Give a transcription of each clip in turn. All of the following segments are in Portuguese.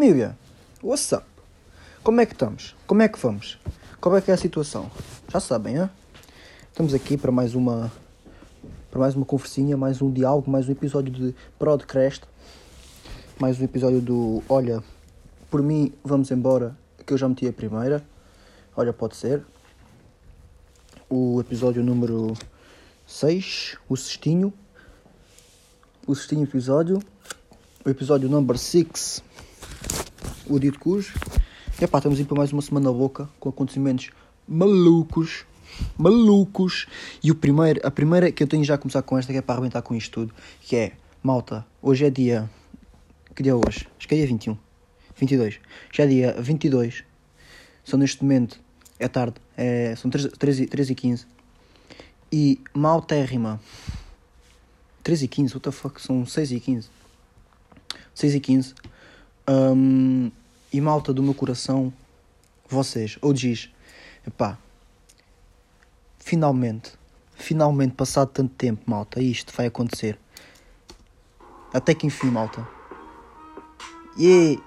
Família, what's up? Como é que estamos? Como é que vamos? Qual é que é a situação? Já sabem, hein? Estamos aqui para mais uma para mais uma conversinha, mais um diálogo, mais um episódio de Podcast. Mais um episódio do Olha, por mim vamos embora, que eu já meti a primeira. Olha, pode ser. O episódio número 6, o cestinho. O cestinho episódio. O episódio number 6, o dito cujo. E pá, estamos aí para mais uma semana louca, com acontecimentos malucos. Malucos. E o primeiro, a primeira que eu tenho já a começar com esta, que é para arrebentar com isto tudo, que é, malta, hoje é dia... Que dia é hoje? Acho que é dia 21. 22. Já é dia 22. São neste momento, é tarde, é, são 3, 3, 3 e 15. E maltérrima. 3 e 15, what the fuck? São 6 e 15. 6 e 15. Um, e malta do meu coração, vocês, ou diz, epá, finalmente, finalmente, passado tanto tempo, malta, isto vai acontecer. Até que enfim, malta. Yeah.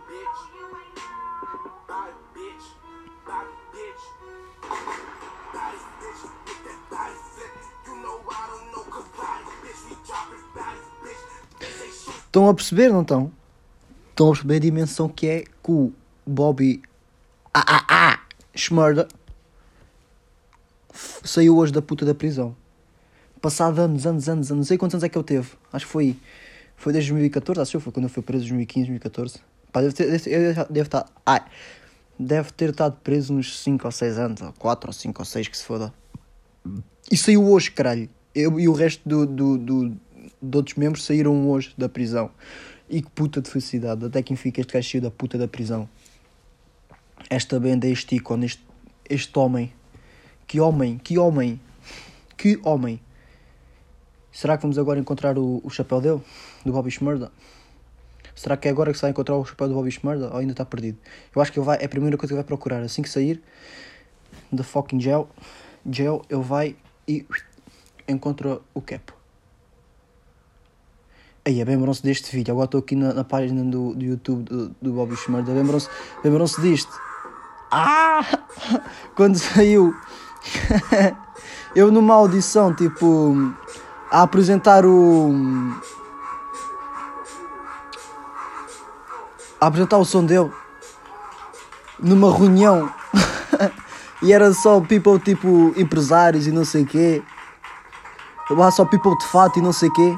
Estão a perceber, não estão? Estão a perceber a dimensão que é que o Bobby ah, ah, ah, Schmurda saiu hoje da puta da prisão. Passado anos, anos, anos, anos, não sei quantos anos é que ele teve. Acho que foi, foi desde 2014, acho que foi quando eu fui preso, 2015, 2014. Pá, deve, ter, deve, deve, estar, ai, deve ter estado preso uns 5 ou 6 anos, ou 4 ou 5 ou 6 que se foda. E saiu hoje, caralho. Eu e o resto do, do, do de outros membros saíram hoje da prisão. E que puta de felicidade. Até que enfim este gajo saiu da puta da prisão. Esta benda, este ícone, este, este homem. Que homem, que homem. Que homem. Será que vamos agora encontrar o, o chapéu dele? Do Bobby Schmurda? Será que é agora que se vai encontrar o chapéu do Bobby Schmurda? Ou ainda está perdido? Eu acho que ele vai, é a primeira coisa que vai procurar. Assim que sair da fucking jail, jail ele vai e encontra o cap. Aí, lembram-se deste vídeo. Agora estou aqui na, na, página do, do YouTube do, do Bobby Schmurda. Lembram-se lembram disto? Ah! Quando saiu. eu numa audição, tipo. A apresentar o. A apresentar o som dele. Numa reunião. e era só people tipo empresários e não sei o quê. Lá só people de fato e não sei o quê.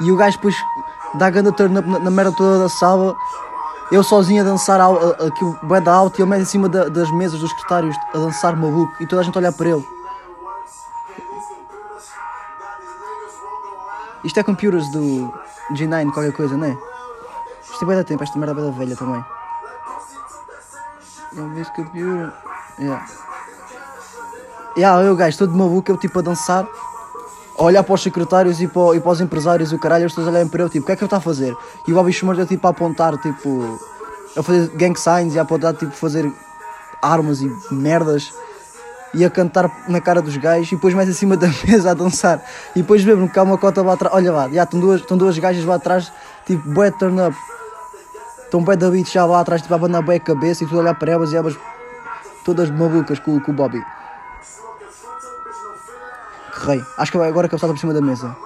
E o gajo depois dá grande turn na, na merda toda da sala. Eu sozinho a dançar aqui o bué da alto e ele mete em cima da, das mesas dos secretários a dançar maluco e toda a gente olhar para ele. Isto é computers do G9, qualquer coisa, não é? Isto é bué da tempo, esta merda é da velha também. Eu vi computer. Yeah. Yeah, eu gajo todo maluco, eu tipo a dançar olhar para os secretários e para, e para os empresários e o caralho, as pessoas olharem para ele, tipo, o que é que ele está a fazer? E o Bobby Schmurda, tipo, a apontar, tipo, a fazer gang signs e a apontar, tipo, fazer armas e merdas e a cantar na cara dos gajos e depois mais acima da mesa a dançar. E depois lembro que há uma cota lá atrás, olha lá, já estão duas, estão duas gajas lá atrás, tipo, bué turn up. Estão bué da já lá atrás, tipo, a abanar bué a cabeça e a olhar para elas e elas todas malucas com, com o Bobby rei. Acho que agora que ele está por cima da mesa.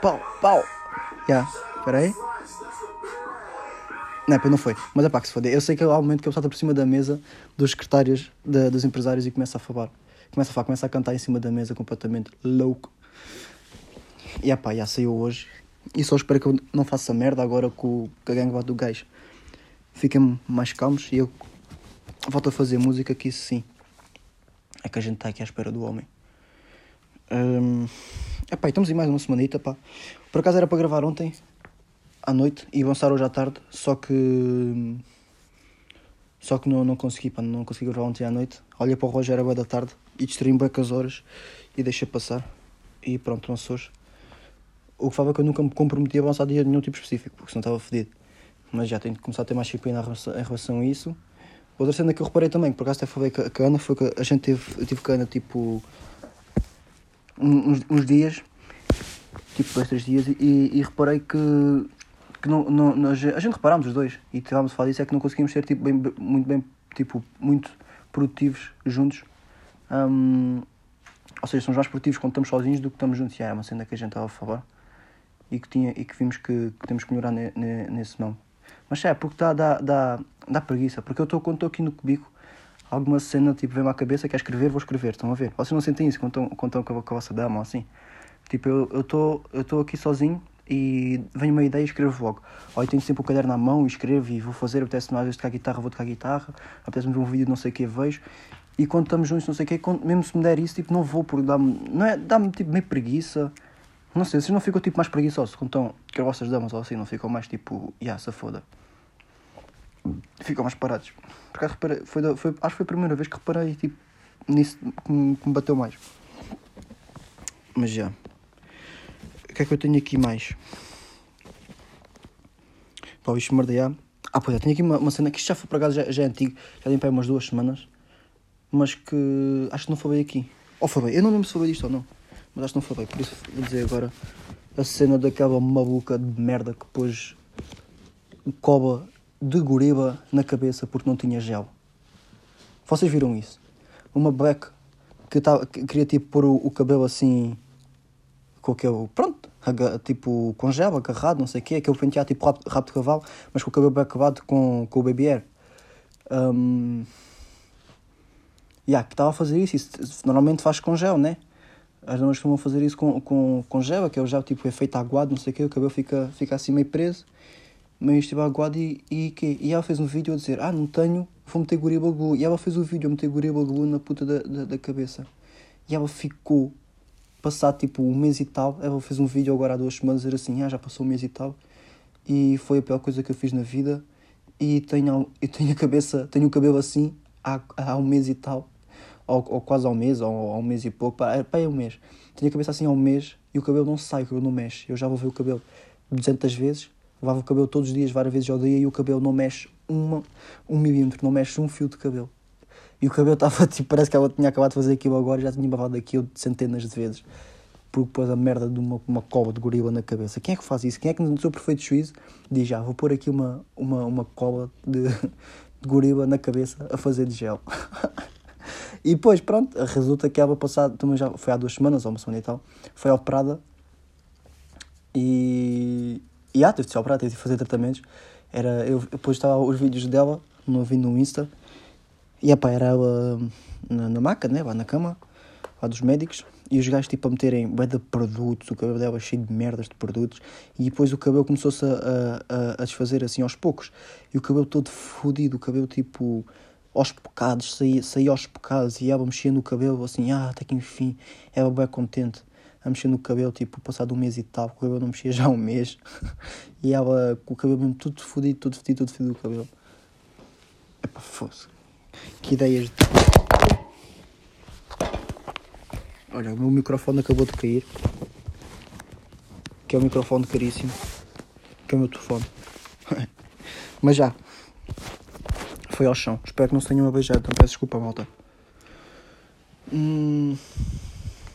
Pau, pau. Já, yeah. espera aí. Não, não foi. Mas é pá, que se foder. Eu sei que há um momento que ele salta por cima da mesa dos secretários, de, dos empresários e começa a falar. Começa a falar, começa a cantar em cima da mesa completamente louco. E é pá, já saiu hoje. E só espero que eu não faça merda agora com, com a gangue do gajo. Fiquem mais calmos e eu volto a fazer música que isso sim. É que a gente está aqui à espera do homem. Um, epá, estamos em mais uma semanita, pá. Por acaso era para gravar ontem, à noite, e avançar hoje à tarde, só que... Só que não, não consegui, pá, não consegui gravar ontem à noite. Olha para o Rogério boa da tarde e distraí-me bem com as horas e deixei passar. E pronto, não hoje. O que falava que eu nunca me comprometi a avançar dia nenhum tipo específico, porque senão estava fedido. Mas já tenho que começar a ter mais disciplina em relação a isso. Outra cena que eu reparei também, que por acaso até falei com a Ana, foi que a gente teve, eu tive cana tipo uns, uns dias, tipo dois, três dias, e, e reparei que, que não, não, não- a gente reparámos os dois e estávamos a falar disso, é que não conseguimos ser tipo, bem, muito bem, tipo, muito produtivos juntos. Hum, ou seja, somos mais produtivos quando estamos sozinhos do que estamos juntos. E é uma cena que a gente estava a falar e que, tinha, e que vimos que, que temos que melhorar ne- ne- nesse não. Mas é, porque dá, dá, dá, dá preguiça. Porque eu estou estou aqui no cubico, alguma cena tipo vem-me à cabeça, quer escrever, vou escrever. Estão a ver? Vocês não sentem isso quando estão, quando com, com a vossa dama ou assim? Tipo, eu estou eu estou aqui sozinho e vem uma ideia e escrevo logo. Ou eu tenho sempre o caderno na mão e escrevo e vou fazer, apetece-me às vezes tocar guitarra, vou tocar guitarra, apetece-me ver um vídeo de não sei o que, vejo. E quando estamos juntos, não sei o que, mesmo se me der isso, tipo, não vou, porque dá-me, não é, dá-me tipo meio preguiça. Não sei, vocês não ficam tipo mais preguiçosos quando estão com as vossas damas ou assim, não ficam mais tipo, yeah, se foda. Ficam mais parados. Porque reparei, foi, foi, acho que foi a primeira vez que reparei tipo, nisso que me, que me bateu mais. Mas já. O que é que eu tenho aqui mais? Pá, isto merdear. Ah, pois é, tenho aqui uma, uma cena que isto já foi para casa, já, já é antigo, já tem para umas duas semanas, mas que acho que não foi bem aqui. Ou foi bem, eu não lembro se foi bem disto ou não, mas acho que não foi bem, por isso vou dizer agora a cena daquela maluca de merda que pôs coba de goriba na cabeça porque não tinha gel. Vocês viram isso? Uma black que, tava, que queria tipo pôr o, o cabelo assim com aquele, pronto, tipo com gel agarrado, não sei o quê, aquele penteado tipo rabo de cavalo, mas com o cabelo bem acabado com, com o baby hair. Um, yeah, que estava a fazer isso, isso normalmente faz com gel, né? As damas costumam fazer isso com, com, com gel, que é o gel tipo efeito aguado, não sei o quê, o cabelo fica, fica assim meio preso, meio tipo aguado e, e, quê? e ela fez um vídeo a dizer, ah, não tenho, vou meter Gorilla Glue. E ela fez o vídeo a meter Gorilla Glue na puta da, da, da cabeça. E ela ficou, passado tipo um mês e tal, ela fez um vídeo agora há duas semanas a dizer assim, ah, já passou um mês e tal, e foi a pior coisa que eu fiz na vida, e tenho, eu tenho a cabeça, tenho o cabelo assim há, há um mês e tal, ou, ou quase ao mês, ou há um mês e pouco, pá, pá, é um mês. Tenho a cabeça assim há um mês e o cabelo não sai, o cabelo não mexe. Eu já vou ver o cabelo 200 vezes, lavava o cabelo todos os dias, várias vezes ao dia e o cabelo não mexe uma, um milímetro, não mexe um fio de cabelo. E o cabelo estava tipo, parece que ela tinha acabado de fazer aquilo agora já tinha lavado aquilo centenas de vezes. Porque pôs a merda de uma, uma cova de gorila na cabeça. Quem é que faz isso? Quem é que no seu perfeito juízo diz já, vou pôr aqui uma, uma, uma cola de, de gorila na cabeça a fazer de gel. e depois, pronto, resulta que ela passado, também já foi há duas semanas ou uma semana e tal, foi operada e, e ah, teve de ser operada, teve de fazer tratamentos. Era, eu depois estava os vídeos dela, vi no Insta, e epá, era ela na, na maca, né, lá na cama, lá dos médicos, e os gajos tipo a meterem bué de produtos, o cabelo dela cheio de merdas de produtos, e depois o cabelo começou-se a, a, a desfazer assim aos poucos, e o cabelo todo fodido, o cabelo tipo aos bocados, saía, saía aos bocados, e ela mexia no cabelo assim, ah, até que enfim, ela bem contente a mexer no cabelo, tipo, passado um mês e tal, o cabelo não mexia já há um mês, e ela com o cabelo mesmo tudo fodido, tudo fedido, tudo fedido o cabelo. Epá, fosse. Que ideias de... Olha, o meu microfone acabou de cair. Que é um microfone caríssimo. Que é o meu telefone. Mas já. Foi ao chão. Espero que não se tenham a beijar, então peço desculpa, malta. Hum...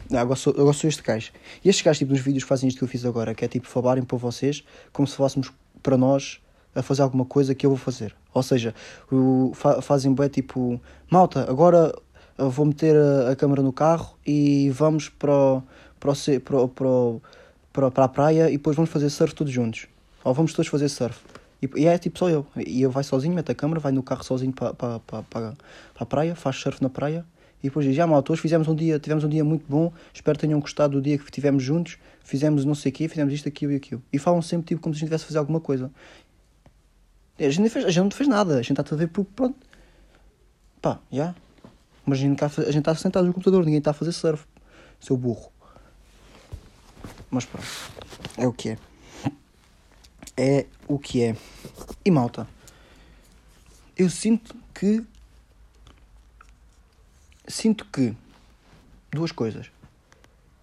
Não, agora, sou, agora sou este gajo. E estes gajos, tipo, nos vídeos fazem isto que eu fiz agora, que é tipo falarem para vocês como se fôssemos para nós a fazer alguma coisa que eu vou fazer. Ou seja, o, fa, fazem bem tipo, malta, agora eu vou meter a, a câmera no carro e vamos para, o, para, o- para, o- para, para a praia e depois vamos fazer surf todos juntos. Ou vamos todos fazer surf. E, e é tipo só eu. E eu vai sozinho, mete a câmera, vai no carro sozinho para, para, para, para, para a praia, faz surf na praia e depois diz, já malta, hoje fizemos um dia, tivemos um dia muito bom, espero que tenham gostado do dia que tivemos juntos, fizemos não sei o quê, fizemos isto, aquilo e aquilo. E falam sempre tipo como se a gente estivesse a fazer alguma coisa. A gente, fez, a gente não fez nada, a gente está a ver porque pronto. Pá, já. Mas a gente está a gente está sentado no computador, ninguém está a fazer surf. Seu burro. Mas pronto. É o que é. É o que é. E malta. Eu sinto que. Sinto que. Duas coisas.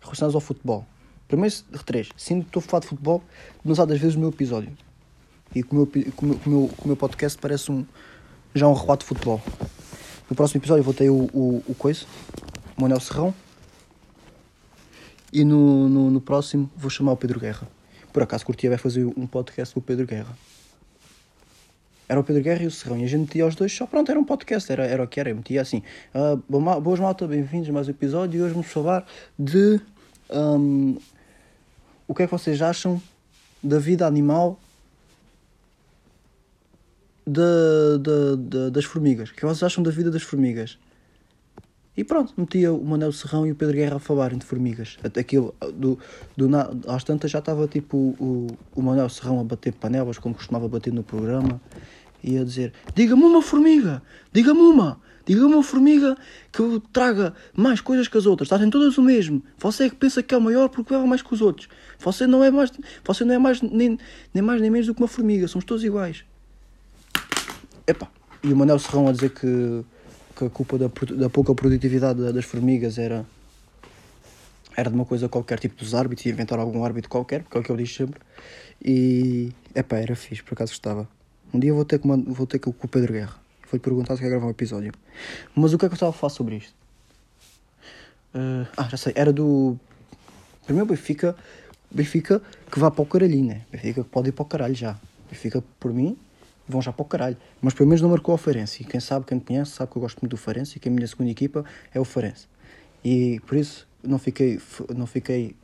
Relacionadas ao futebol. Primeiro, três. Sinto que estou a falar de futebol demasiado das vezes no meu episódio. E que o meu, que o meu, o meu, podcast parece um, já um relato de futebol. No próximo episódio vou ter o, o, o coisa, o Manuel Serrão. E no, no, no próximo vou chamar o Pedro Guerra. Por acaso curtia vai fazer um podcast com o Pedro Guerra. Era o Pedro Guerra e o Serrão. E a gente metia os dois, só pronto, era um podcast, era, era o que era. Eu metia assim: uh, Boas malta, bem-vindos a mais um episódio. E hoje vamos falar de. Um, o que é que vocês acham da vida animal de, de, de, das formigas? O que, é que vocês acham da vida das formigas? E pronto, metia o Manel Serrão e o Pedro Guerra a falarem de formigas. Aquilo, do, do, às tantas já estava tipo o, o Manel Serrão a bater panelas, como costumava bater no programa e a dizer: Diga-me uma formiga, diga-me uma, diga-me uma formiga que traga mais coisas que as outras. Trazem todas o mesmo. Você é que pensa que é o maior porque leva mais que os outros. Você não é mais, você não é mais nem, nem mais nem menos do que uma formiga. Somos todos iguais. Epá. E o Manel Serrão a dizer que, que a culpa da, da pouca produtividade das formigas era era de uma coisa qualquer, tipo dos árbitros, e inventar algum árbitro qualquer, porque é o que eu disse sempre. E, epá, era fixe, por acaso gostava. Um dia vou ter que, vou ter com o Pedro Guerra. Vou-lhe perguntar se quer gravar um episódio. Mas o que é que eu estava a falar sobre isto? Uh, ah, já sei. Era do. Primeiro Benfica. Benfica que vá para o caralhinho, né? Benfica que pode ir para o caralho já. Benfica, por mim, vão já para o caralho. Mas pelo menos não marcou o Farense. E quem sabe, quem me conhece, sabe que eu gosto muito do Farense e que a minha segunda equipa é o Farense. E por isso não fiquei, não fiquei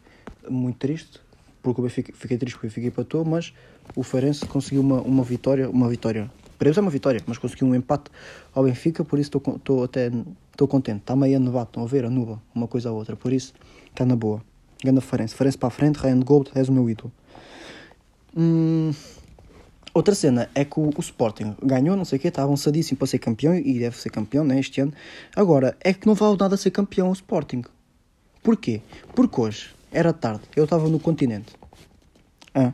muito triste porque o Benfica, fiquei triste porque o Benfica empatou, mas o Farense conseguiu uma, uma vitória, uma vitória, para eles é uma vitória, mas conseguiu um empate ao Benfica, por isso estou até estou contente. Está meio anubado, estão a ver, a nuba, uma coisa a outra, por isso está na boa. Ganda Farense, Farense para a frente, Ryan Gold, és o meu ídolo. Hum, outra cena é que o, o, Sporting ganhou, não sei o quê, está avançadíssimo para ser campeão e deve ser campeão né, este ano. Agora, é que não vale nada ser campeão o Sporting. Porquê? Porque hoje era tarde, eu estava no continente. Ah,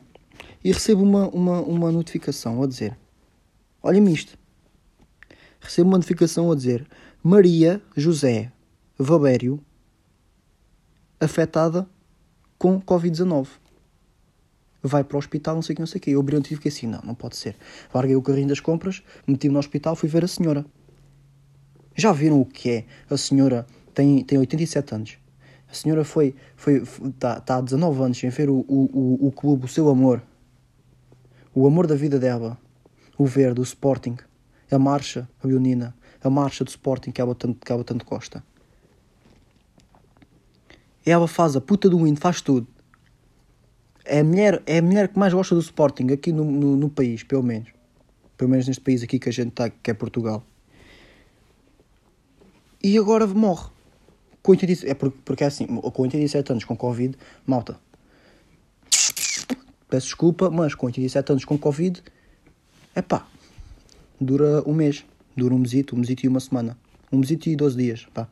e recebo uma, uma, uma notificação a dizer: Olha-me isto. Recebo uma notificação a dizer: Maria José Vabério afetada com Covid-19. Vai para o hospital, não sei o que, não sei o que. Eu abri o e fiquei assim: não, não pode ser. Larguei o carrinho das compras, meti-me no hospital, fui ver a senhora. Já viram o que é? A senhora tem, tem 87 anos a senhora foi, foi, está tá há 19 anos sem ver o, o, o, o clube, o seu amor. O amor da vida dela. O verde, o Sporting. A marcha, a leonina. A marcha do Sporting que ela tanto, que ela tanto gosta. Ela faz a puta do hino, faz tudo. É a mulher, é a mulher que mais gosta do Sporting aqui no, no, no país, pelo menos. Pelo menos neste país aqui que a gente está, que é Portugal. E agora morre com 87, é porque, porque é assim, com 87 anos com Covid, malta. Peço desculpa, mas com 87 anos com Covid, é pá, dura um mês, dura um mesito, um mesito e uma semana. Um mesito e 12 dias, pá.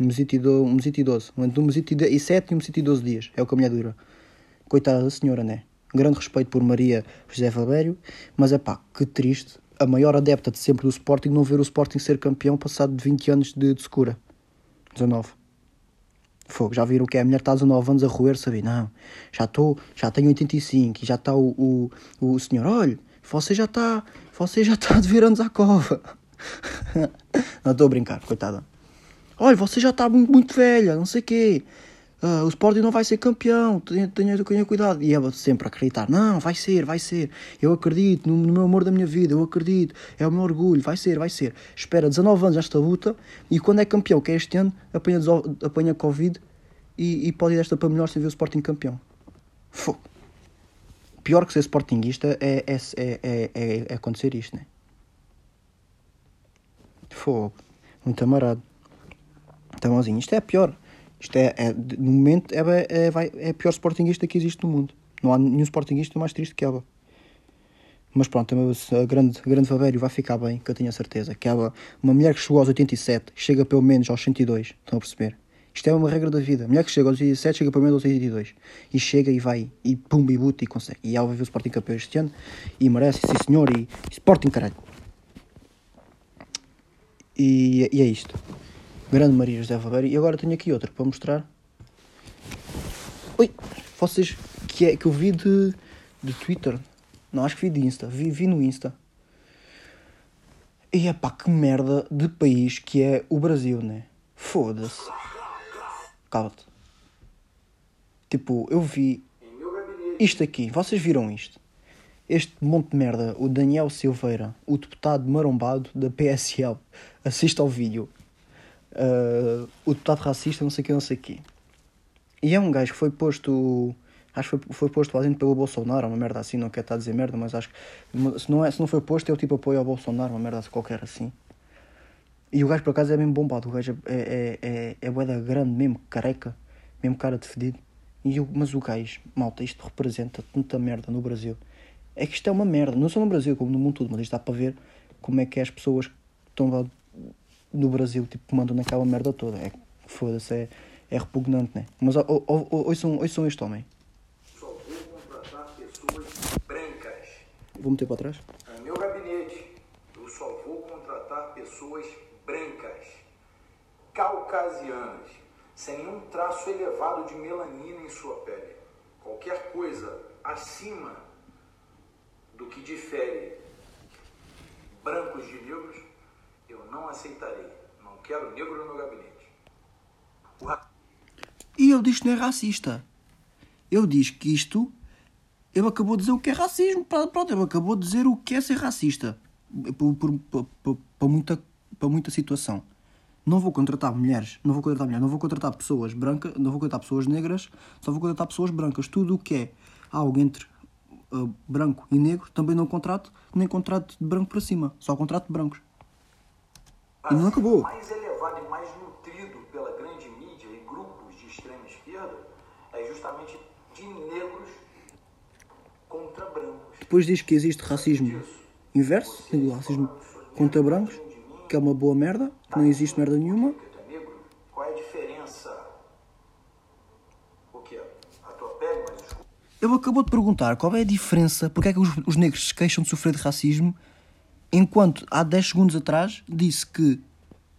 Um mesito e, do, um mesito e 12. Entre um mesito e 7 e um mesito e 12 dias. É o que a mulher dura. Coitada da senhora, né? Grande respeito por Maria José Valvério, mas é pá, que triste. A maior adepta de sempre do Sporting não ver o Sporting ser campeão passado de 20 anos de, de secura. 19. Fogo, já viram que é? A mulher está 19 anos a roer, sabe? Não, já estou, já tenho 85 e já está o, o, o senhor, olha, você já está, você já está de vir anos à cova. não estou a brincar, coitada. Olha, você já está muito, muito velha, não sei o quê. Uh, o Sporting não vai ser campeão, tenha, tenha, tenha cuidado. E ela sempre a acreditar: não, vai ser, vai ser. Eu acredito no, no, meu amor da minha vida, eu acredito, é o meu orgulho, vai ser, vai ser. Espera 19 anos esta luta e quando é campeão, que é este ano, apanha, apanha Covid e, e pode ir desta para melhor sem ver o Sporting campeão. Fogo. Pior que ser Sportingista é, é, é, é, é acontecer isto, né? Fogo. Muito amarado. Então, assim, isto é pior. Isto é, é no momento, é, é, é, a pior sportinguista que existe no mundo. Não há nenhum sportinguista mais triste que ela. Mas pronto, a grande, grande Vavério vai ficar bem, que eu tenho a certeza. Que ela, uma mulher que chegou aos 87, chega pelo menos aos 102. Estão a perceber? Isto é uma regra da vida. A mulher que chega aos 87 chega pelo menos aos 82. E chega e vai, e pum, e buta e consegue. E ela vai ver o Sporting campeão este ano. E merece, sim senhor, e Sporting caralho. E, e é isto. Grande Maria José Valério. E agora tenho aqui outra para mostrar. Oi, vocês que, é, que eu vi de, de Twitter. Não, acho que vi de Insta. Vi, vi no Insta. E é pá, que merda de país que é o Brasil, né? Foda-se. Cala-te. Tipo, eu vi. Isto aqui, vocês viram isto? Este monte de merda, o Daniel Silveira, o deputado marombado da PSL, assiste ao vídeo. Uh, o deputado racista, não sei o que, não sei o que. E é um gajo que foi posto. Acho que foi, foi posto fazendo pelo Bolsonaro, uma merda assim, não quero estar a dizer merda, mas acho que se não, é, se não foi posto, é o tipo apoio ao Bolsonaro, uma merda qualquer assim. E o gajo por acaso é mesmo bombado, o gajo é, é, é, é boeda grande mesmo, careca, mesmo cara de fedido. E eu, mas o gajo, malta, isto representa tanta merda no Brasil. É que isto é uma merda, não só no Brasil, como no mundo todo, mas isto dá para ver como é que é as pessoas que estão lá no Brasil, tipo, mandam naquela merda toda. É foda-se, é, é repugnante, né? Mas ouçam, ouçam este homem. Só vou contratar pessoas brancas. Vou meter para trás? No meu gabinete, eu só vou contratar pessoas brancas, caucasianas, sem nenhum traço elevado de melanina em sua pele. Qualquer coisa acima do que difere brancos de negros, eu não aceitarei. Não quero negro no meu gabinete. E ele diz que não é racista. Ele diz que isto. Ele acabou de dizer o que é racismo. Pronto, ele acabou de dizer o que é ser racista. Para muita, para muita situação. Não vou contratar mulheres, não vou contratar mulheres, não vou contratar pessoas brancas, não vou contratar pessoas negras, só vou contratar pessoas brancas. Tudo o que é algo entre uh, branco e negro também não contrato, nem contrato de branco para cima, só contrato de brancos. E não acabou. Mais elevado e mais nutrido pela grande mídia e grupos de extrema esquerda é justamente de negros contra brancos. Depois diz que existe racismo inverso, racismo contra brancos, que é uma boa merda, que não existe merda nenhuma. Qual é a diferença? O que? A tua pele mais escura? Ele acabou de perguntar qual é a diferença, porque é que os, os negros se queixam de sofrer de racismo, enquanto há 10 segundos atrás disse que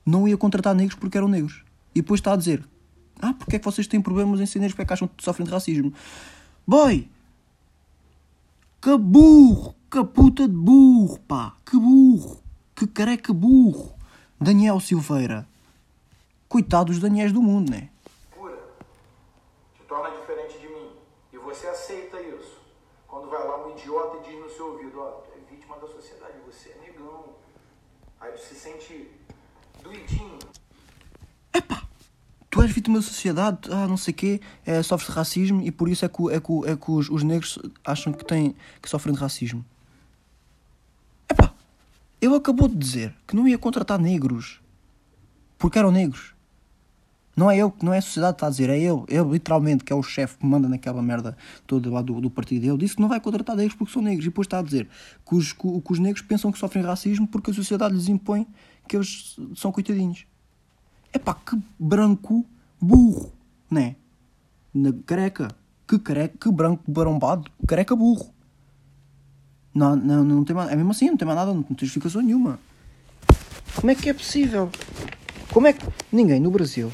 não ia contratar negros porque eram negros. E depois está a dizer: Ah, porque é que vocês têm problemas em ser negros? Porque é que acham que sofrem de racismo? Boy! Que burro! Que puta de burro, pá! Que burro! Que careca burro! Daniel Silveira. Coitado dos Daniels do mundo, né? Pura. Te torna diferente de mim. E você aceita isso. Quando vai lá um idiota e diz no seu ouvido, ó, tu é vítima da sociedade, você é negão. Aí tu se sente doidinho. Epá! Tu és vítima da sociedade, ah, não sei o quê, é, sofres de racismo e por isso é que, é que, é que os, os negros acham que, têm, que sofrem de racismo. Epá! Ele acabou de dizer que não ia contratar negros porque eram negros. Não é ele, não é a sociedade que está a dizer, é ele, ele literalmente, que é o chefe que manda naquela merda toda lá do, do partido dele, disse que não vai contratar negros porque são negros. E depois está a dizer que os, que, os negros pensam que sofrem racismo porque a sociedade lhes impõe que eles são coitadinhos. Epá, que branco burro, né? Na careca. Que careca, que branco barombado, careca burro. Não, não, não tem mais, é mesmo assim, não tem mais nada, não tem justificação nenhuma. Como é que é possível? Como é que ninguém no Brasil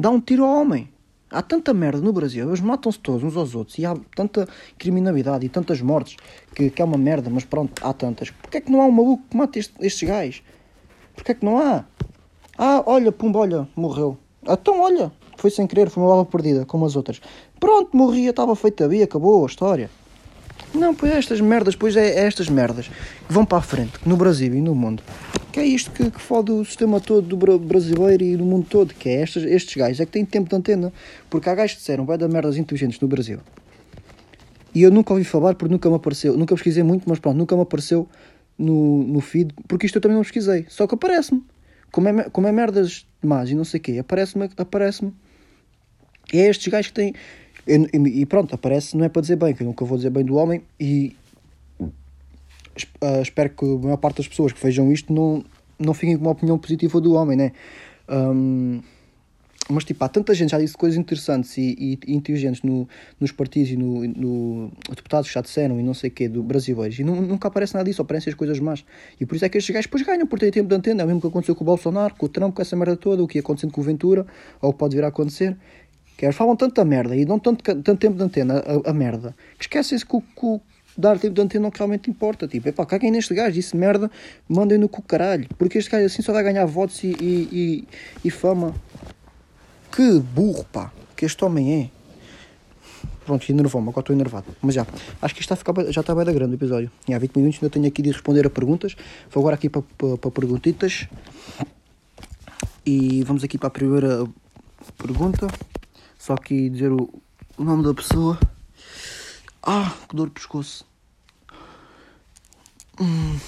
dá um tiro ao homem? Há tanta merda no Brasil, eles matam-se todos uns aos outros e há tanta criminalidade e tantas mortes que, que é uma merda, mas pronto, há tantas. Porquê é que não há um maluco que mate este- estes gajos? Porquê é que não há? Ah, olha, pumba, olha, morreu. Então, olha, foi sem querer, foi uma bala perdida, como as outras. Pronto, morria, estava feita ali, acabou a história. Não, pois é estas merdas, pois é, é estas merdas que vão para a frente, no Brasil e no mundo. Que é isto que, que fode o sistema todo do bra- brasileiro e do mundo todo, que é estes, estes gajos, é que têm tempo de antena. Porque há gajos que disseram, vai dar merdas inteligentes no Brasil. E eu nunca ouvi falar porque nunca me apareceu, nunca pesquisei muito, mas pronto, nunca me apareceu no, no feed, porque isto eu também não pesquisei, só que aparece-me. Como é, como é merdas más e não sei o quê, aparece-me, aparece-me. É estes gajos que têm. E, pronto, aparece, não é para dizer bem, que eu nunca vou dizer bem do homem, e ah, espero que a maior parte das pessoas que vejam isto não, não fiquem com uma opinião positiva do homem, né? Ahm, mas tipo, há tanta gente já disse coisas interessantes e, e inteligentes no, nos partidos e no, no deputados que já disseram e não sei o quê do brasileiros e nu- nunca aparece nada disso, aparecem as coisas más. E por isso é que estes gajos depois ganham por ter tempo de antena. É o mesmo que aconteceu com o Bolsonaro, com o Trump, com essa merda toda, o que ia acontecendo com o Ventura, ou o que pode vir a acontecer. Que eles falam tanta merda e dão tanto, tanto tempo de antena a, a merda que esquecem-se que o, que dar tempo de antena não realmente importa. Tipo, epá, caguem neste gajo, disse merda, mandem-no com o caralho. Porque este gajo assim só vai ganhar votos e, e, e, e fama. Que burro, pá, que este homem é. Pronto, enervou-me, agora estou enervado. Mas já, acho que isto está a ficar, já está bem da grande o episódio. E há 20 minutos ainda tenho aqui de responder a perguntas. Vou agora aqui para, para, para perguntitas. E vamos aqui para a primeira pergunta. Só aqui dizer o, o nome da pessoa. Ah, que dor de pescoço. Hum,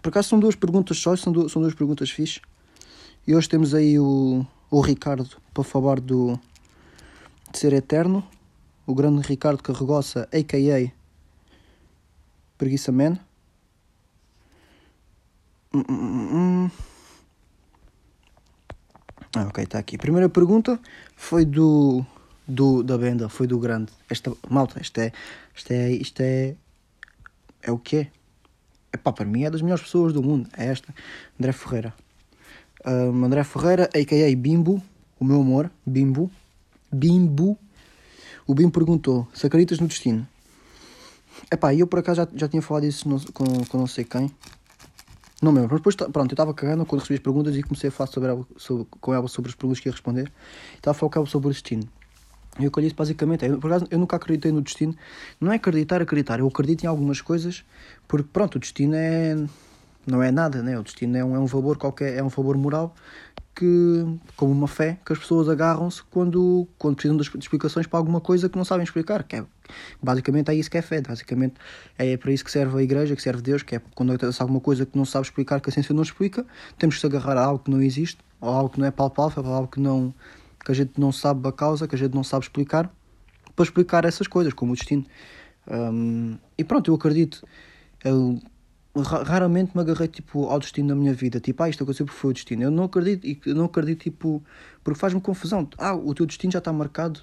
por acaso são duas perguntas só, são, duas, são duas perguntas fixes. E hoje temos aí o, o Ricardo para falar do de ser eterno. O grande Ricardo Carregoça, a.k.a. Preguiça Man. Hum, hum, hum. Ah, ok, está aqui. A primeira pergunta foi do, do da banda, foi do grande. Esta malta, isto é, isto é, isto é, é o que é? Epá, para mim é das melhores pessoas do mundo. É esta, André Ferreira. Um, André Ferreira, a.k.a. Bimbo, o meu amor, Bimbo. Bimbo. O Bimbo perguntou se acreditas no destino. Epá, eu por acaso já, já tinha falado isso no, com, com não sei quem. Não mesmo, mas depois, pronto, eu estava cagando quando recebi as perguntas e comecei a falar sobre ela, sobre, com ela sobre as perguntas que ia responder. Estava a falar sobre o destino. Eu colhi basicamente. Eu, por acaso, eu nunca acreditei no destino. Não é acreditar, acreditar. Eu acredito em algumas coisas porque, pronto, o destino é. Não é nada, né? O destino é um, é um valor qualquer, é um valor moral que, como uma fé, que as pessoas agarram-se quando, quando precisam de explicações para alguma coisa que não sabem explicar. Que é, basicamente é isso que é fé. Basicamente é para isso que serve a igreja, que serve Deus, que é quando acontece alguma coisa que não sabe explicar, que a ciência não explica, temos que se agarrar a algo que não existe, ou algo que não é palpável, ou algo que, não, que a gente não sabe a causa, que a gente não sabe explicar, para explicar essas coisas, como o destino. Um, e pronto, eu acredito. Eu, raramente me agarrei tipo ao destino na minha vida tipo ah isto aconteceu porque foi o destino eu não acredito e não acredito tipo porque faz-me confusão ah o teu destino já está marcado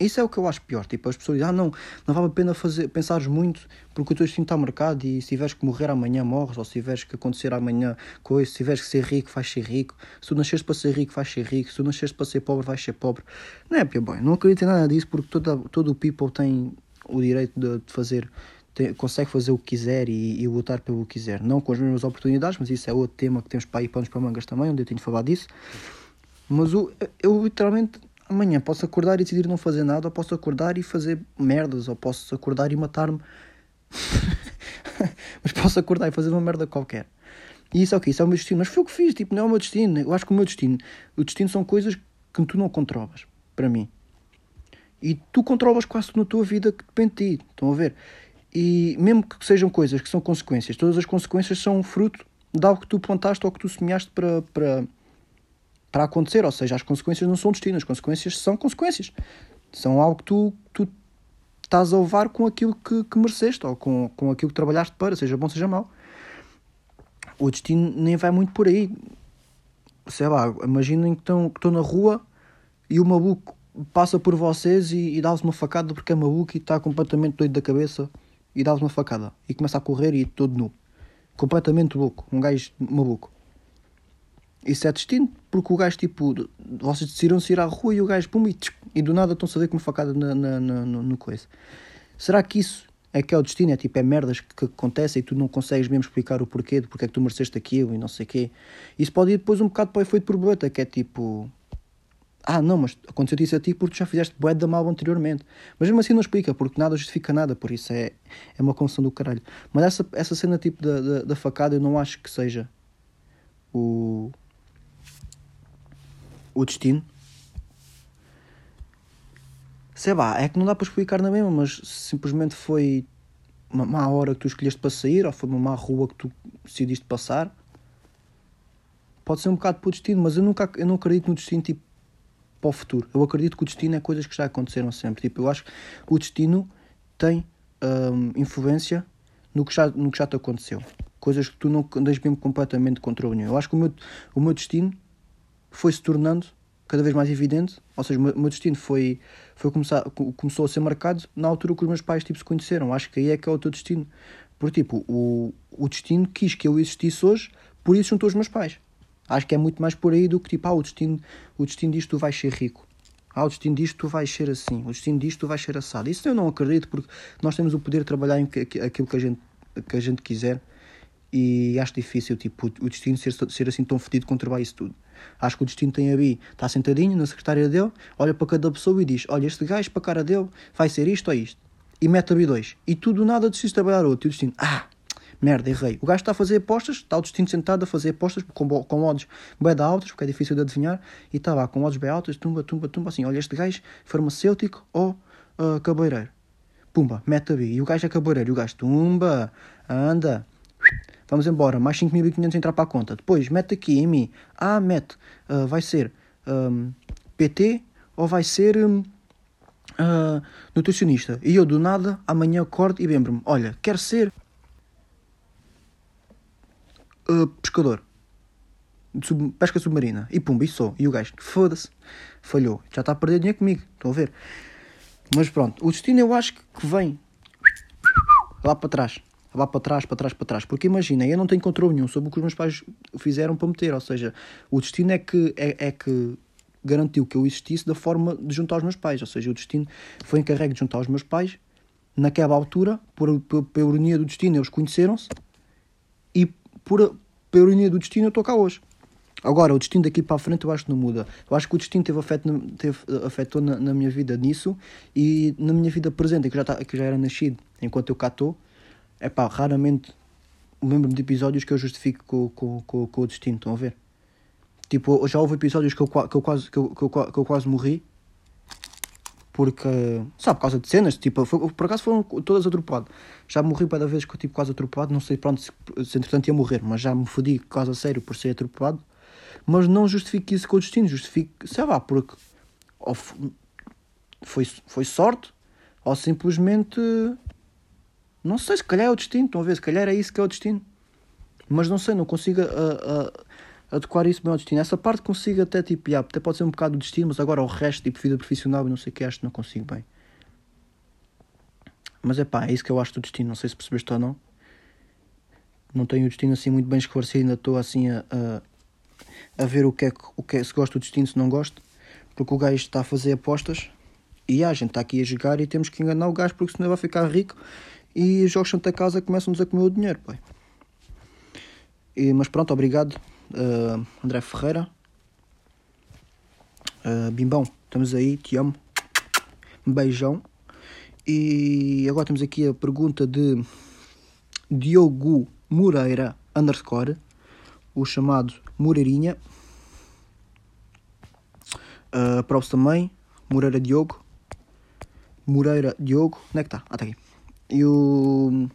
isso é o que eu acho pior tipo as pessoas dizem ah não não vale a pena fazer pensares muito porque o teu destino está marcado e se tiveres que morrer amanhã morres ou se tiveres que acontecer amanhã coisa se tiveres que ser rico vais ser rico se tu nasceste para ser rico vais ser rico se tu nasceste para ser pobre vais ser pobre não é pior bem não acredito em nada disso porque toda, todo o people tem o direito de, de fazer tem, consegue fazer o que quiser e, e, lutar pelo que quiser. Não com as mesmas oportunidades, mas isso é outro tema que temos para ir panos para mangas também, onde eu tenho de falar disso. Mas o, eu literalmente amanhã posso acordar e decidir não fazer nada, ou posso acordar e fazer merdas, ou posso acordar e matar-me. mas posso acordar e fazer uma merda qualquer. E isso é o que? Isso é o meu destino. Mas foi o que fiz, tipo, não é o meu destino. Eu acho que o meu destino, o destino são coisas que tu não controlas, para mim. E tu controlas quase na tua vida que depende de ti. Estão a ver? E mesmo que sejam coisas que são consequências, todas as consequências são fruto de algo que tu plantaste ou que tu semeaste para, para, para acontecer. Ou seja, as consequências não são destino, as consequências são consequências. São algo que tu, tu estás a levar com aquilo que, que mereceste ou com, com aquilo que trabalhaste para, seja bom, seja mau. O destino nem vai muito por aí. Sei lá, imaginem que estão, que na rua e o maluco passa por vocês e, e dá-vos uma facada porque é maluco e está completamente doido da cabeça e dá-vos uma facada e começa a correr e todo nu. Completamente louco, um gajo maluco. Isso é destino, porque o gajo, tipo, vocês decidiram-se ir à rua e o gajo, pum, e, e do nada estão-se a ver com uma facada na, na, na, no, coisa. Será que isso é que é o destino? É tipo, é merdas que, acontecem e tu não consegues mesmo explicar o porquê, de porque é que tu mereceste aquilo e não sei o quê. Isso pode ir depois um bocado para o efeito borboleta, que é tipo, ah, não, mas aconteceu isso a ti porque tu já fizeste bué da mal anteriormente. Mas mesmo assim não explica, porque nada justifica nada, por isso é, é uma confusão do caralho. Mas essa, essa cena tipo da, da, da facada eu não acho que seja o, o destino. Sei lá, é que não dá para explicar na mesma, mas simplesmente foi uma má hora que tu escolheste para sair, ou foi uma má rua que tu decidiste passar. Pode ser um bocado para o destino, mas eu, nunca, eu não acredito no destino tipo para o futuro. Eu acredito que o destino é coisas que já aconteceram sempre. Tipo, eu acho que o destino tem hum, influência no que, já, no que já te aconteceu. Coisas que tu não tens mesmo completamente controle nenhum. Eu acho que o meu, o meu destino foi se tornando cada vez mais evidente. Ou seja, o meu, destino foi, foi começar, começou a ser marcado na altura que os meus pais tipo, se conheceram. Acho que aí é que é o teu destino. Porque, tipo, o, o destino quis que eu existisse hoje, por isso juntou os meus pais. Acho que é muito mais por aí do que tipo, ah, o destino, o destino disto tu vais ser rico. Ah, o destino disto tu vais ser assim. O destino disto tu vais ser assado. Isso eu não acredito porque nós temos o poder de trabalhar em aquilo que a gente, que a gente quiser e acho difícil tipo, o destino ser, ser assim tão fedido controlar isso tudo. Acho que o destino tem a bi, está sentadinho na secretária dele, olha para cada pessoa e diz: Olha, este gajo para a cara dele vai ser isto ou isto. E mete a bi 2. E tudo nada decide trabalhar outro. E o destino: Ah, merda, errei. O gajo está a fazer apostas, está o destino sentado a fazer apostas com, com odds bem altas, porque é difícil de adivinhar, e está lá com odds bem altas, tumba, tumba, tumba, assim: Olha, este gajo farmacêutico ou uh, cabeleireiro. Pumba, mete a bi. E o gajo é cabeleireiro. E o gajo, tumba, anda. Vamos embora, mais 5.500 entrar para a conta. Depois, mete aqui em mim. Ah, mete. Uh, vai ser um, PT ou vai ser um, uh, nutricionista. E eu, do nada, amanhã acordo e lembro-me. Olha, quero ser uh, pescador. Sub, pesca submarina. E pumba, isso sou. E o gajo, foda-se. Falhou. Já está a perder dinheiro comigo. Estão a ver? Mas pronto, o destino eu acho que vem lá para trás. Lá para trás, para trás, para trás. Porque imagina, eu não tenho controle nenhum sobre o que os meus pais fizeram para meter. Ou seja, o destino é que, é, é que garantiu que eu existisse da forma de juntar os meus pais. Ou seja, o destino foi encarregue de juntar os meus pais. Naquela altura, por, por, pela ironia do destino, eles conheceram-se. E por, pela ironia do destino, eu estou cá hoje. Agora, o destino daqui para a frente eu acho que não muda. Eu acho que o destino teve afeto, teve, afetou na, na minha vida nisso e na minha vida presente, que já, tá, que já era nascido enquanto eu cá estou. É pá, raramente lembro-me de episódios que eu justifico com, com, com, com, o destino, estão a ver? Tipo, já houve episódios que eu, que eu, quase, que eu, que eu, que eu quase morri porque, sabe, por causa de cenas, tipo, foi, por acaso foram todas atropeladas. Já morri para vez que eu tipo quase atropelado, não sei pronto se, se entretanto ia morrer, mas já me fodi quase a sério por ser atropelado mas não justifique isso com o destino, justifique, sei lá, porque ou foi, foi sorte, ou simplesmente não sei, se calhar é o destino, estão a ver, se calhar é isso que é o destino. Mas não sei, não consigo a, a, adequar isso bem ao destino. Essa parte consigo até tipo, yeah, até pode ser um bocado do destino, mas agora o resto, tipo vida profissional e não sei o que, acho que não consigo bem. Mas é pá, é isso que eu acho do destino, não sei se percebeste ou não. Não tenho o destino assim muito bem esclarecido, ainda estou assim a, a a ver o que é, o que é, se gosto do destino, se não gosto, porque o gajo está a fazer apostas e a gente está aqui a jogar e temos que enganar o gajo porque senão vai ficar rico e os jogos Santa Casa começam-nos a comer o dinheiro, pai. E, mas pronto, obrigado, uh, André Ferreira. Uh, Bimbão, estamos aí, te amo. Beijão. E agora temos aqui a pergunta de Diogo Moreira underscore, o chamado Moreirinha. Uh, também. Moreira Diogo. Moreira Diogo. Onde é que está? Ah, está aqui. E, o...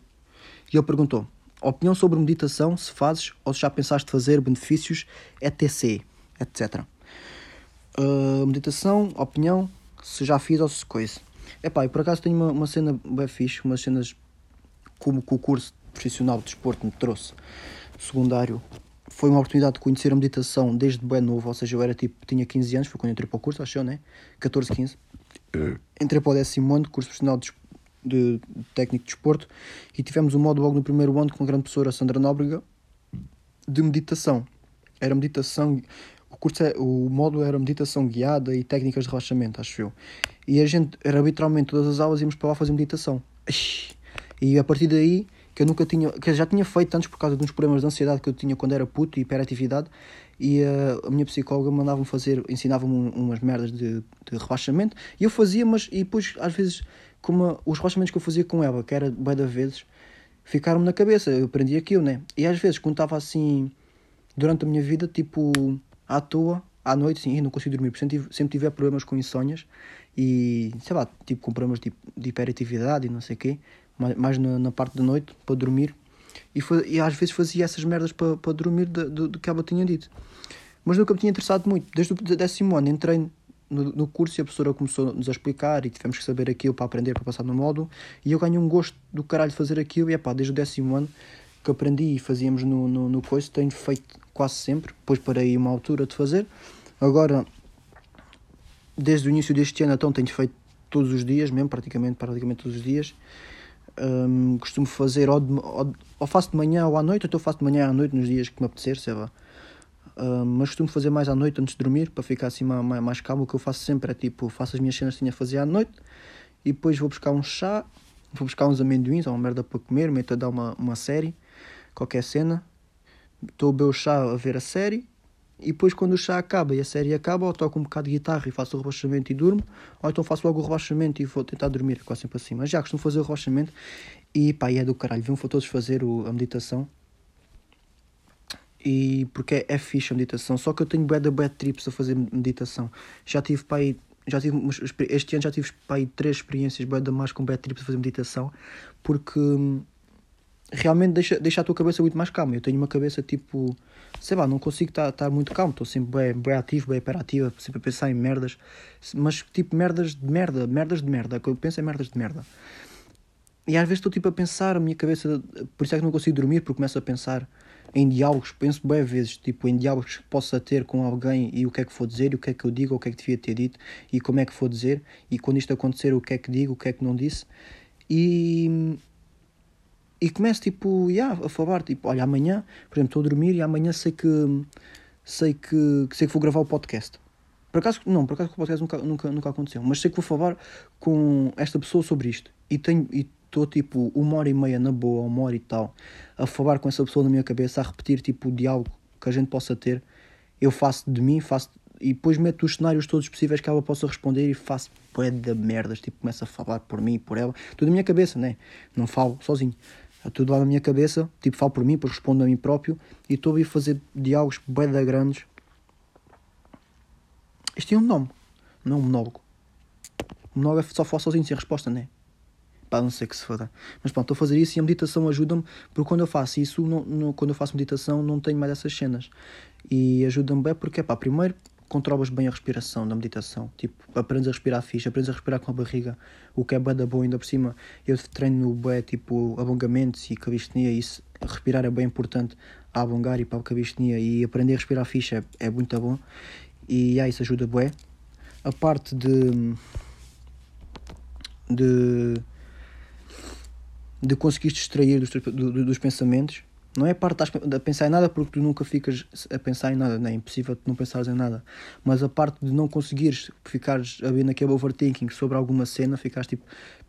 e ele perguntou: opinião sobre meditação, se fazes ou se já pensaste fazer, benefícios, etc. etc. Uh, meditação, opinião, se já fiz ou se coisa. É pá, por acaso tenho uma, uma cena bem fixe, umas cenas como que o curso profissional de desporto me trouxe, secundário, foi uma oportunidade de conhecer a meditação desde bem novo, ou seja, eu era tipo, tinha 15 anos, foi quando entrei para o curso, acho eu, né? 14, 15. É. Entrei para o décimo ano, curso profissional de, de, técnico de desporto, e tivemos um módulo logo no primeiro ano com a grande professora Sandra Nóbrega de meditação. Era meditação, o curso, é, o módulo era meditação guiada e técnicas de relaxamento, acho eu. E a gente, era literalmente todas as aulas íamos para lá fazer meditação. E a partir daí que eu nunca tinha, que já tinha feito antes por causa de uns problemas de ansiedade que eu tinha quando era puto e hiperatividade e uh, a minha psicóloga mandava-me fazer, ensinava-me umas merdas de, de, relaxamento e eu fazia, mas e depois às vezes como os relaxamentos que eu fazia com ela, que era bem da vezes, ficaram-me na cabeça, eu aprendi aquilo, né? E às vezes quando estava assim durante a minha vida, tipo à toa, à noite, sim, não consigo dormir, porque sempre sempre tive problemas com insónias e sei lá, tipo com problemas de, de hiperatividade e não sei o quê mais na, na parte da noite, para dormir. E, foi, e às vezes fazia essas merdas para, para dormir do, do que ela tinha dito. Mas nunca me tinha interessado muito. Desde o décimo ano entrei no, no curso e a professora começou-nos a explicar e tivemos que saber aquilo para aprender, para passar no módulo. E eu ganhei um gosto do caralho de fazer aquilo. E é pá, desde o décimo ano que aprendi e fazíamos no, no, no coice, tenho feito quase sempre. Depois parei uma altura de fazer. Agora, desde o início deste ano, então tenho feito todos os dias, mesmo, praticamente, praticamente todos os dias. Um, costumo fazer ou, de, ou, ou, faço de manhã ou à noite, ou então faço de manhã à noite nos dias que me apetecer, sei lá. Um, mas costumo fazer mais à noite antes de dormir para ficar assim mais, mais calmo. O que eu faço sempre é tipo, faço as minhas cenas que tinha a fazer à noite e depois vou buscar um chá, vou buscar uns amendoins ou uma merda para comer, meto a dar uma, uma série, qualquer cena. Estou a beber o chá a ver a série e depois quando o chá acaba e a série acaba, ou toco um bocado de guitarra e faço o rebaixamento e durmo, ou então faço logo o rebaixamento e vou tentar dormir, quase sempre assim. Mas já costumo fazer o rebaixamento e pá, e é do caralho. Para todos fazer o, a meditação. E porque é, é fixe a meditação, só que eu tenho bad bad trips a fazer meditação. Já tive pá, aí, já tive este ano já tive pá, aí, três experiências bad mais com bad trips a fazer meditação, porque hum, realmente deixa, deixa a tua cabeça muito mais calma. Eu tenho uma cabeça tipo, sei lá, não consigo estar muito calmo, estou sempre bem, bem ativo, bem hiperativo, sempre a pensar em merdas, mas tipo merdas de merda, merdas de merda, que eu penso é merdas de merda. E às vezes estou tipo a pensar, a minha cabeça, por isso é que não consigo dormir, porque começo a pensar em diálogos, penso bem vezes, tipo em diálogos que possa ter com alguém e o que é que vou dizer, e o que é que eu digo, o que é que devia ter dito, e como é que vou dizer, e quando isto acontecer, o que é que digo, o que é que não disse. E e começo tipo yeah, a falar, tipo, olha, amanhã, por exemplo, estou a dormir e amanhã sei que sei que, sei que vou gravar o podcast. Por acaso, não, por acaso o podcast nunca, nunca, nunca aconteceu, mas sei que vou falar com esta pessoa sobre isto. E tenho e estou tipo uma hora e meia na boa, uma hora e tal, a falar com essa pessoa na minha cabeça, a repetir tipo o diálogo que a gente possa ter. Eu faço de mim, faço e depois meto os cenários todos possíveis que ela possa responder e faço bué de merdas, tipo, começo a falar por mim por ela, tudo na minha cabeça, né? Não falo sozinho. É tudo lá na minha cabeça, tipo, falo por mim, depois respondo a mim próprio e estou a fazer diálogos bem grandes. Isto tem um nome, não é um monólogo. O monólogo é só falar sozinho, sem resposta, não é? Pá, não sei que se foda. Mas pronto, estou a fazer isso e a meditação ajuda-me, porque quando eu faço isso, não, não, quando eu faço meditação, não tenho mais essas cenas. E ajuda-me bem porque, pá, primeiro controlas bem a respiração da meditação. Tipo, aprendes a respirar fixe, aprendes a respirar com a barriga, o que é bué da boa ainda por cima. Eu treino bué, tipo, alongamentos e calistenia isso, respirar é bem importante a alongar e para a calistenia e aprender a respirar fixe é, é muito bom. E yeah, isso ajuda bué. A parte de... de de conseguir distrair dos, dos pensamentos não é parte de pensar em nada porque tu nunca ficas a pensar em nada, não é impossível não pensares em nada. Mas a parte de não conseguires ficares ver naquele overthinking sobre alguma cena, ficares tipo.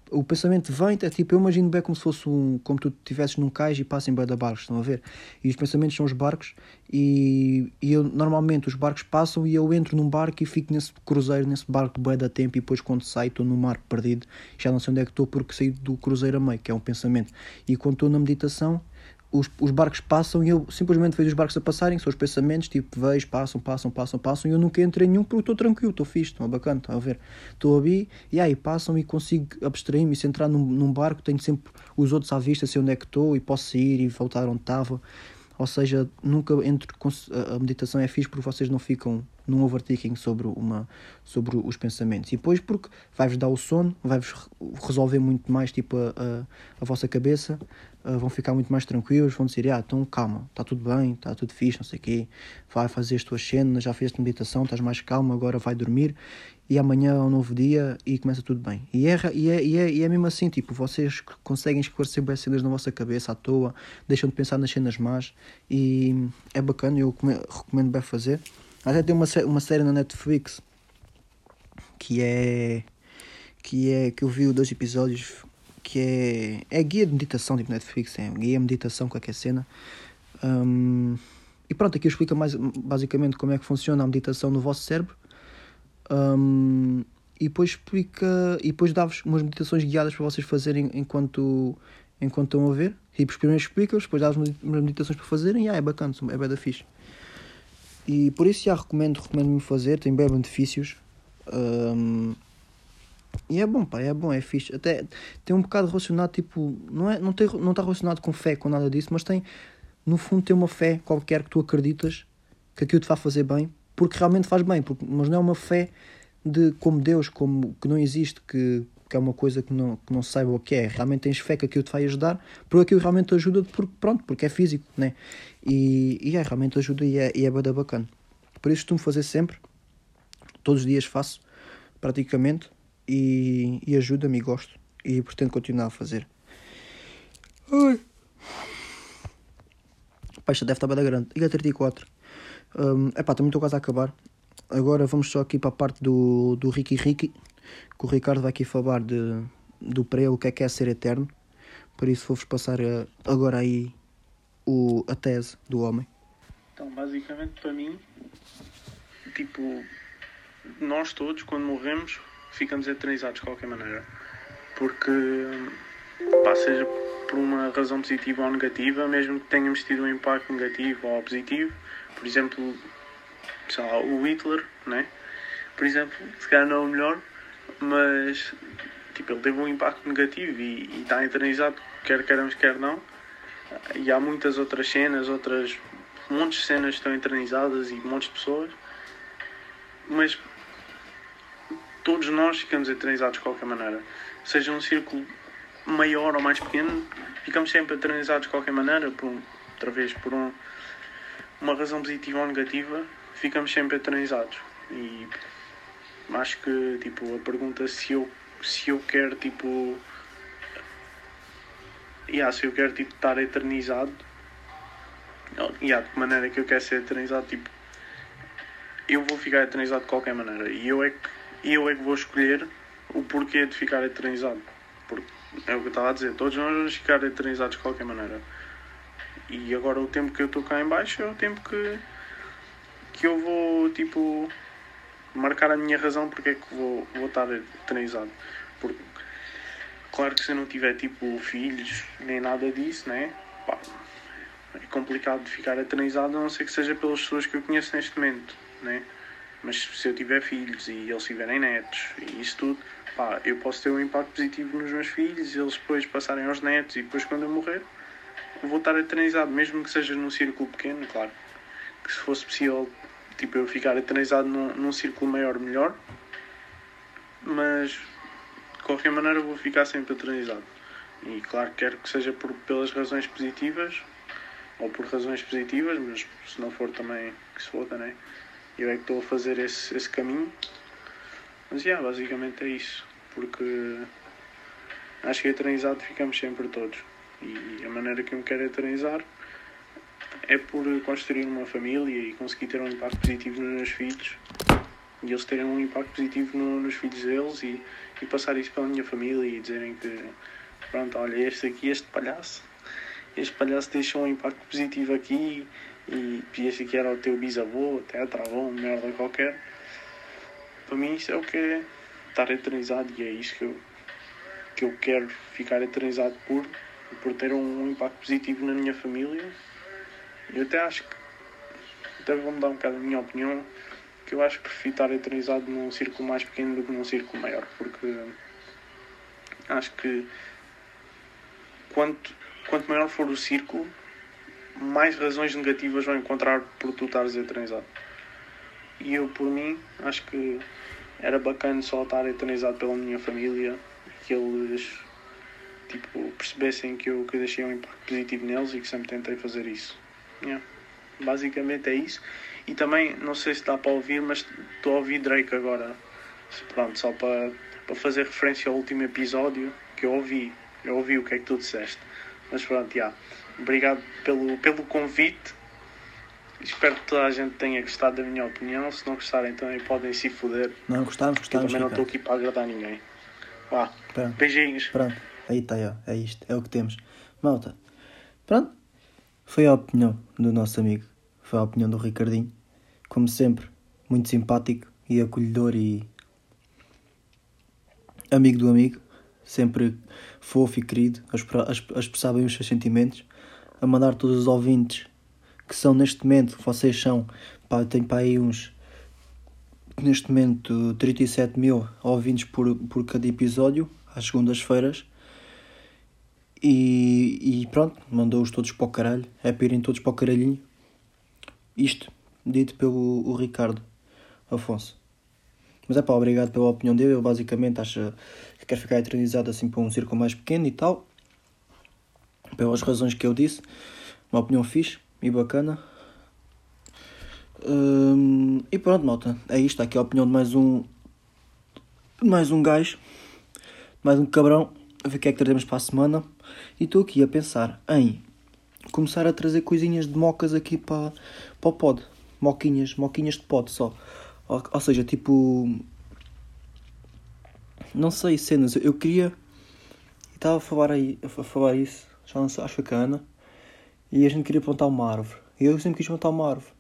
O pensamento vem, é tipo, eu imagino bem como se fosse um. como tu estivesses num cais e passem bem da barcos, estão a ver? E os pensamentos são os barcos, e, e eu normalmente os barcos passam e eu entro num barco e fico nesse cruzeiro, nesse barco bem da tempo, e depois quando saio estou no mar perdido, já não sei onde é que estou porque saí do cruzeiro a meio, que é um pensamento. E quando estou na meditação os, os barcos passam e eu simplesmente vejo os barcos a passarem, são os pensamentos, tipo, vejo, passam, passam, passam, passam, e eu nunca entrei em nenhum porque estou tranquilo, estou fixe, estou bacana, estão a ver? Estou a vir, e aí passam e consigo abstrair-me e se entrar num, num barco tenho sempre os outros à vista, sei onde é que estou e posso sair e voltar onde estava. Ou seja, nunca entro a meditação é fixe porque vocês não ficam num overthinking sobre, uma, sobre os pensamentos. E depois porque vai-vos dar o sono, vai-vos resolver muito mais tipo a, a, a vossa cabeça, uh, vão ficar muito mais tranquilos, vão dizer, ah, então calma, está tudo bem, está tudo fixe, não sei o quê, vai fazer as tuas cenas, já fizeste meditação, estás mais calmo, agora vai dormir e amanhã é um novo dia e começa tudo bem. E é, e é, e é, e é mesmo assim, tipo, vocês conseguem esclarecer bem cenas na vossa cabeça à toa, deixam de pensar nas cenas más e é bacana, eu recomendo bem fazer. Até tem uma, uma série na Netflix que é que é que eu vi dois episódios que é, é guia de meditação, tipo Netflix, é guia de meditação, qualquer cena. Um, e pronto, aqui explica mais basicamente como é que funciona a meditação no vosso cérebro. Um, e depois explica e depois dá-vos umas meditações guiadas para vocês fazerem enquanto, enquanto estão a ver. Tipo, primeiro explica-vos, depois dá-vos umas meditações para fazerem e ah, é bacana, é bem da fixe. E por isso já recomendo, recomendo-me fazer, tem bem benefícios. Um, e é bom, pá, é bom, é fixe. Até tem um bocado relacionado, tipo, não, é, não, tem, não está relacionado com fé, com nada disso, mas tem, no fundo, tem uma fé qualquer que tu acreditas que aquilo te vai fazer bem, porque realmente faz bem, porque, mas não é uma fé de como Deus, como que não existe, que, que é uma coisa que não, que não saiba o que é. Realmente tens fé que aquilo te vai ajudar, porque aquilo realmente te ajuda, porque, pronto, porque é físico, né? E, e é, realmente ajuda e é, e é bada bacana. Por isso costumo fazer sempre, todos os dias faço, praticamente, e, e ajuda-me e gosto. E pretendo continuar a fazer. Ai. Deve estar bem grande. Liga 34. Um, epá, também estou quase a acabar. Agora vamos só aqui para a parte do, do Ricky Ricky. Que o Ricardo vai aqui falar de, do ele o que é que é ser eterno. Por isso vou-vos passar uh, agora aí o, a tese do homem. Então, basicamente, para mim, tipo, nós todos, quando morremos, ficamos eternizados de qualquer maneira. Porque, pá, seja por uma razão positiva ou negativa, mesmo que tenhamos tido um impacto negativo ou positivo, por exemplo, sei lá, o Hitler, né? Por exemplo, se calhar não é o melhor, mas tipo, ele teve um impacto negativo e, está eternizado, quer queiramos, quer não. E há muitas outras cenas, outras montes de cenas estão eternizadas e montes de pessoas, mas todos nós ficamos eternizados de qualquer maneira. Seja um círculo maior ou mais pequeno, ficamos sempre eternizados de qualquer maneira, por outra vez por um, uma razão positiva ou negativa, ficamos sempre eternizados. E acho que tipo, a pergunta se eu, se eu quero tipo. Yeah, se eu quero tipo, estar eternizado, yeah, de maneira que eu quero ser eternizado, tipo, eu vou ficar eternizado de qualquer maneira. E eu é que, eu é que vou escolher o porquê de ficar eternizado. Porque é o que eu estava a dizer, todos nós vamos ficar eternizados de qualquer maneira. E agora o tempo que eu estou cá em baixo é o tempo que, que eu vou tipo marcar a minha razão porque é que vou, vou estar eternizado. Porque claro que se eu não tiver tipo filhos nem nada disso, né? Pá, é complicado de ficar eternizado a não ser que seja pelas pessoas que eu conheço neste momento, né? Mas se eu tiver filhos e eles tiverem netos e isso tudo, pá, eu posso ter um impacto positivo nos meus filhos e eles depois passarem aos netos e depois quando eu morrer vou estar eternizado, mesmo que seja num círculo pequeno, claro. Que se fosse possível, tipo, eu ficar eternizado num, num círculo maior, melhor. Mas, de qualquer maneira, vou ficar sempre eternizado. E claro, quero que seja por, pelas razões positivas, ou por razões positivas, mas se não for também que se foda, né? Eu é que estou a fazer esse, esse caminho. Mas, yeah, basicamente é isso. Porque acho que eternizado ficamos sempre todos. E a maneira que eu me quero eternizar é por construir uma família e conseguir ter um impacto positivo nos meus filhos e eles terem um impacto positivo no, nos filhos deles e, e passar isso pela minha família e dizerem que pronto, olha, este aqui, este palhaço, este palhaço deixou um impacto positivo aqui e, e este aqui era o teu bisavô, tetravô, merda qualquer. Para mim isso é o que é estar eternizado e é isso que eu, que eu quero ficar eternizado por por ter um impacto positivo na minha família. Eu até acho que, até vou mudar um bocado a minha opinião, que eu acho que prefiro estar eternizado num círculo mais pequeno do que num círculo maior, porque acho que quanto, quanto maior for o círculo, mais razões negativas vão encontrar por tu estares eternizado. E eu, por mim, acho que era bacana só estar eternizado pela minha família, que eles tipo, percebessem que eu, que eu deixei um impacto positivo neles e que sempre tentei fazer isso. Yeah. Basicamente é isso. E também, não sei se dá para ouvir, mas estou a ouvir Drake agora. Pronto, só para, para fazer referência ao último episódio que eu ouvi. Eu ouvi o que é que tu disseste. Mas pronto, já. Yeah. Obrigado pelo, pelo convite. Espero que toda a gente tenha gostado da minha opinião. Se não gostarem, também podem se foder. Não, gostamos, gostamos. Eu também não estou aqui para agradar ninguém. Vá, beijinhos. Pronto. Aí está, ó. é isto, é o que temos. Malta, pronto. Foi a opinião do nosso amigo. Foi a opinião do Ricardinho. Como sempre, muito simpático e acolhedor e amigo do amigo. Sempre fofo e querido, a expressar bem os seus sentimentos. A mandar todos os ouvintes que são neste momento, vocês são, pá, eu tenho para aí uns neste momento 37 mil ouvintes por, por cada episódio, às segundas-feiras. E, e pronto, mandou-os todos para o caralho. É para irem todos para o caralhinho. Isto, dito pelo Ricardo Afonso. Mas é pá, obrigado pela opinião dele. Ele basicamente acha que quer ficar eternizado assim para um círculo mais pequeno e tal. Pelas razões que eu disse. Uma opinião fixe e bacana. Hum, e pronto, malta. É isto. Aqui a opinião de mais um. Mais um gajo. Mais um cabrão. A ver o que é que trazemos para a semana. E estou aqui a pensar em começar a trazer coisinhas de mocas aqui para, para o pod. Moquinhas, moquinhas de pod só. Ou, ou seja, tipo. Não sei, cenas. Eu queria. Estava a falar, aí, a falar isso, já não sei, acho que a Ana. E a gente queria plantar uma árvore. E eu sempre quis plantar uma árvore.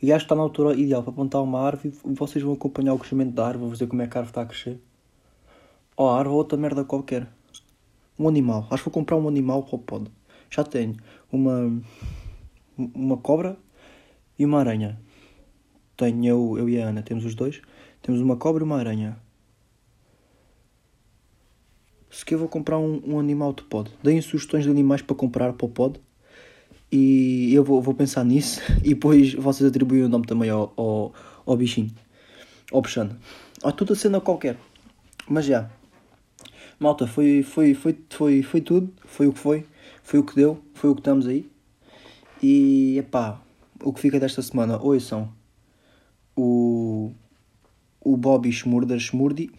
E acho que está na altura ideal para plantar uma árvore e vocês vão acompanhar o crescimento da árvore, vão ver como é que a árvore está a crescer. Ou a árvore ou outra merda qualquer. Um animal. Acho que vou comprar um animal para o pod. Já tenho uma, uma cobra e uma aranha. Tenho eu, eu e a Ana, temos os dois. Temos uma cobra e uma aranha. Se que eu vou comprar um, um animal de pod. Deem sugestões de animais para comprar para o pod. E eu vou, vou pensar nisso. E depois vocês atribuem o nome também ao, ao, ao bichinho. Ao bichano. A toda cena qualquer. Mas já. Malta, foi, foi, foi, foi, foi tudo. Foi o que foi. Foi o que deu. Foi o que estamos aí. E epá, o que fica desta semana? Ouçam o, o Bobby Schmurder Schmurdi.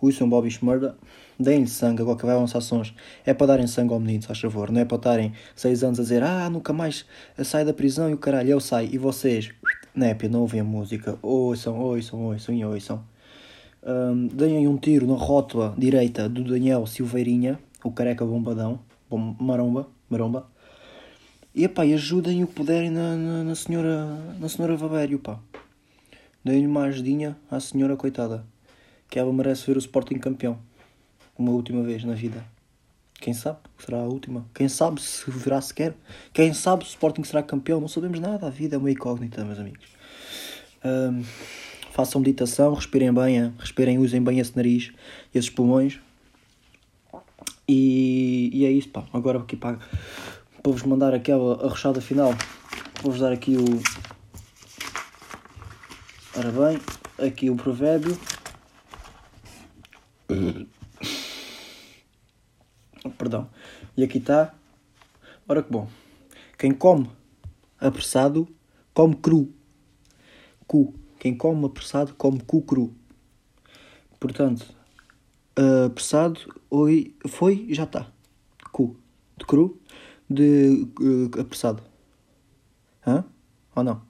Ouçam Bobby Schmurda. Deem-lhe sangue agora que vai lançar sons. É para darem sangue ao menino, se faz favor. Não é para estarem 6 anos a dizer ah, nunca mais sai da prisão e o caralho, eu saio. E vocês, népia, não ouvem a música. Ouçam, ouçam, ouçam e ouçam. Um, deem um tiro na rótula direita do Daniel Silveirinha, o careca bombadão, bom, maromba, maromba. E epá, e ajudem o que puderem na, na, na senhora, na senhora Vabério, pá. Deem-lhe uma ajudinha à senhora coitada, que ela merece ver o Sporting campeão uma última vez na vida. Quem sabe será a última. Quem sabe se virá sequer. Quem sabe se o Sporting será campeão. Não sabemos nada. A vida é uma incógnita, meus amigos. Um, façam meditação, respirem bem, respirem, usem bem esse nariz esses pulmões. E, e é isso, pá. Agora aqui para, para vos mandar aquela arrochada final, vou-vos dar aqui o. Ora bem, aqui o provérbio. Perdão. E aqui está. Ora que bom. Quem come apressado, come cru. Cu. Quem come apressado, come cu cru. Portanto, apressado oi, foi já está. Cu. De cru. De uh, apressado. Hã? Ou não?